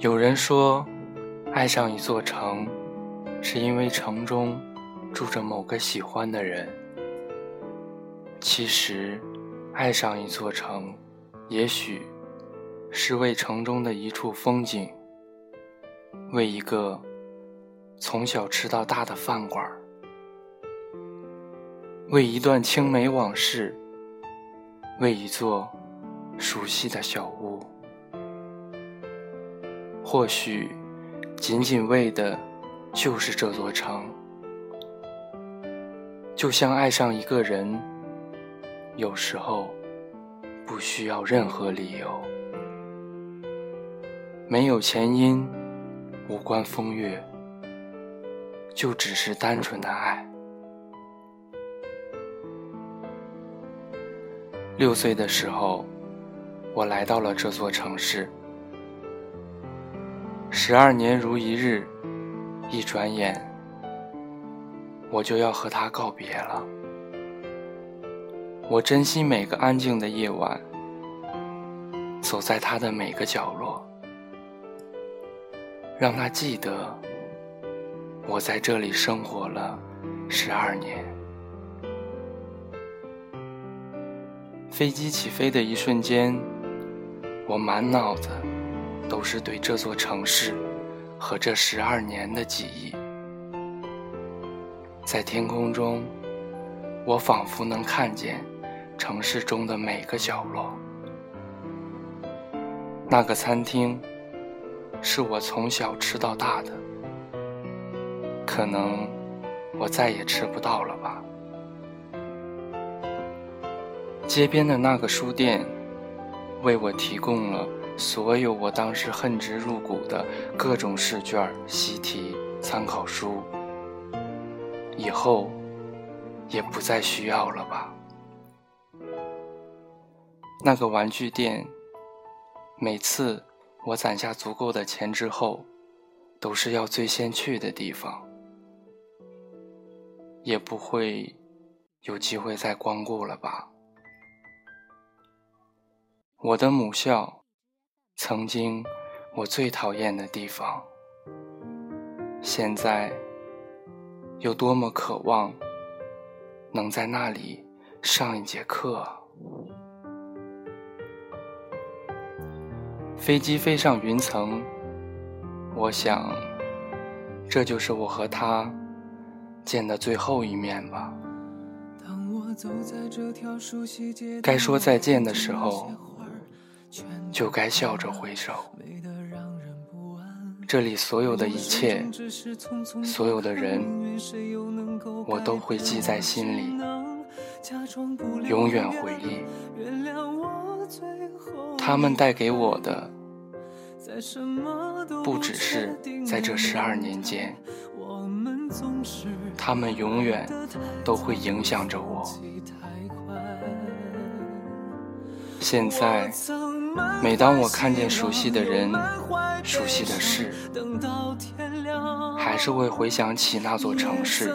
有人说，爱上一座城，是因为城中住着某个喜欢的人。其实，爱上一座城，也许是为城中的一处风景，为一个从小吃到大的饭馆，为一段青梅往事，为一座熟悉的小屋。或许，仅仅为的，就是这座城。就像爱上一个人，有时候不需要任何理由，没有前因，无关风月，就只是单纯的爱。六岁的时候，我来到了这座城市。十二年如一日，一转眼，我就要和他告别了。我珍惜每个安静的夜晚，走在他的每个角落，让他记得我在这里生活了十二年。飞机起飞的一瞬间，我满脑子。都是对这座城市和这十二年的记忆。在天空中，我仿佛能看见城市中的每个角落。那个餐厅是我从小吃到大的，可能我再也吃不到了吧。街边的那个书店为我提供了。所有我当时恨之入骨的各种试卷、习题、参考书，以后也不再需要了吧？那个玩具店，每次我攒下足够的钱之后，都是要最先去的地方，也不会有机会再光顾了吧？我的母校。曾经，我最讨厌的地方，现在有多么渴望能在那里上一节课。飞机飞上云层，我想，这就是我和他见的最后一面吧。该说再见的时候。就该笑着挥手。这里所有的一切，所有的人，我都会记在心里，永远回忆。他们带给我的，不只是在这十二年间，他们永远都会影响着我。现在。每当我看见熟悉的人、熟悉的事，还是会回想起那座城市，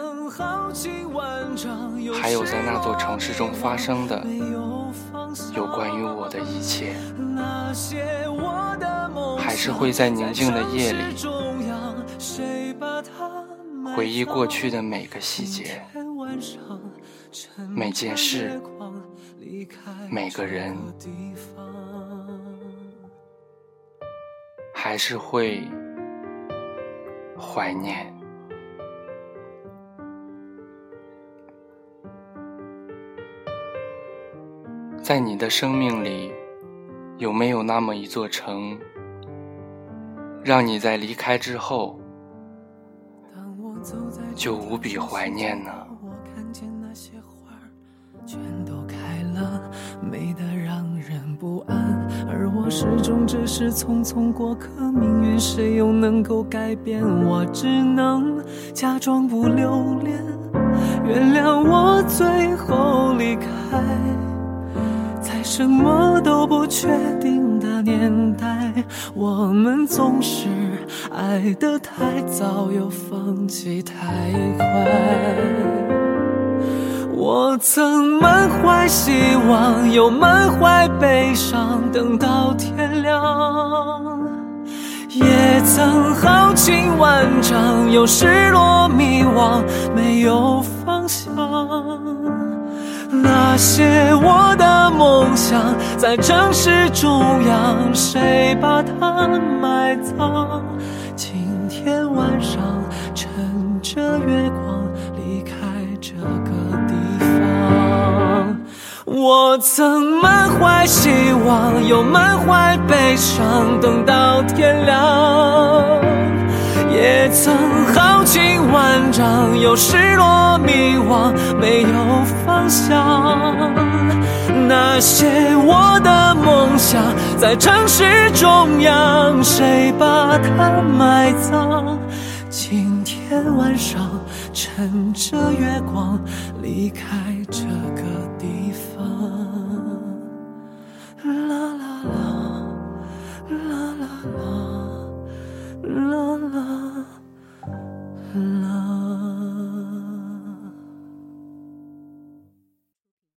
还有在那座城市中发生的有关于我的一切，还是会在宁静的夜里回忆过去的每个细节、每件事、每个人。还是会怀念，在你的生命里，有没有那么一座城，让你在离开之后就无比怀念呢？始终只是匆匆过客，命运谁又能够改变？我只能假装不留恋，原谅我最后离开，在什么都不确定的年代，我们总是爱得太早，又放弃太快。我曾满怀希望，又满怀悲伤，等到天亮，也曾豪情万丈，有失落迷惘，没有方向。那些我的梦想，在城市中央，谁把它埋葬？今天晚上，趁着月光，我曾满怀希望，又满怀悲伤，等到天亮。也曾豪情万丈，有失落迷惘，没有方向。那些我的梦想，在城市中央，谁把它埋葬？今天晚上，趁着月光，离开这个地方。啦，啦啦啦。啦啦。啦